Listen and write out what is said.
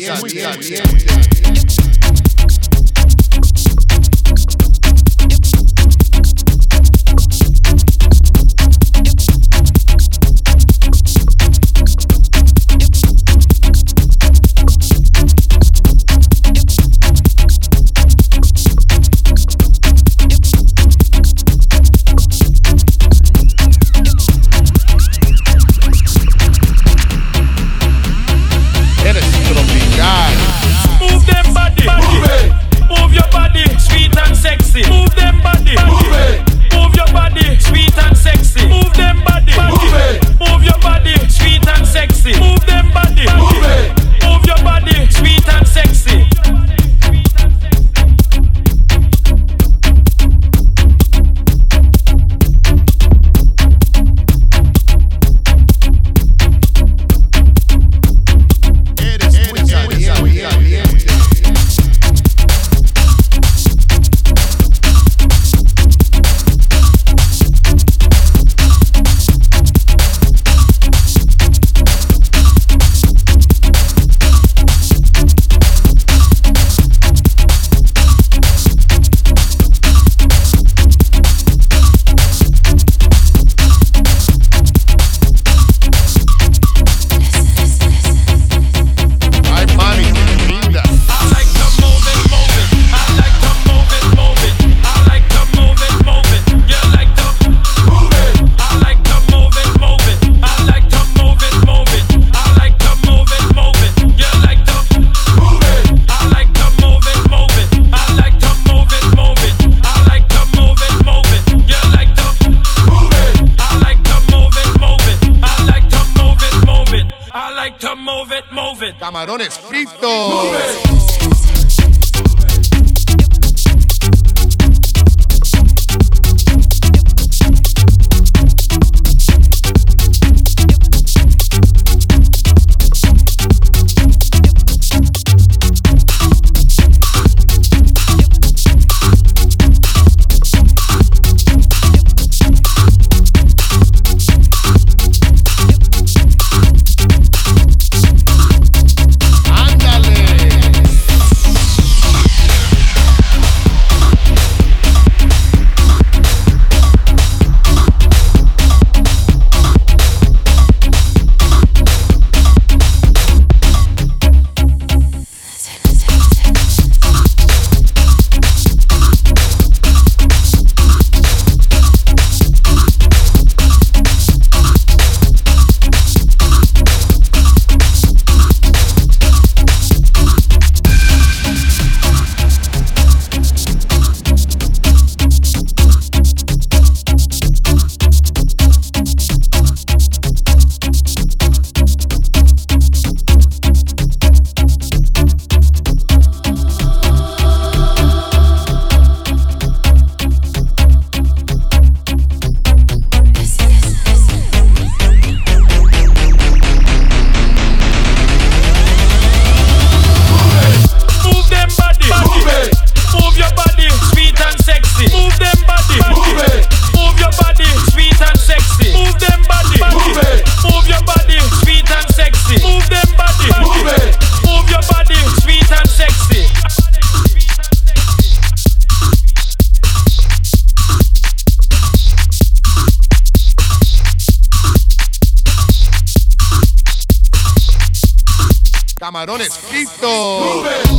Yeah, yeah, yeah. Camarones fritos. Camarones. Quito.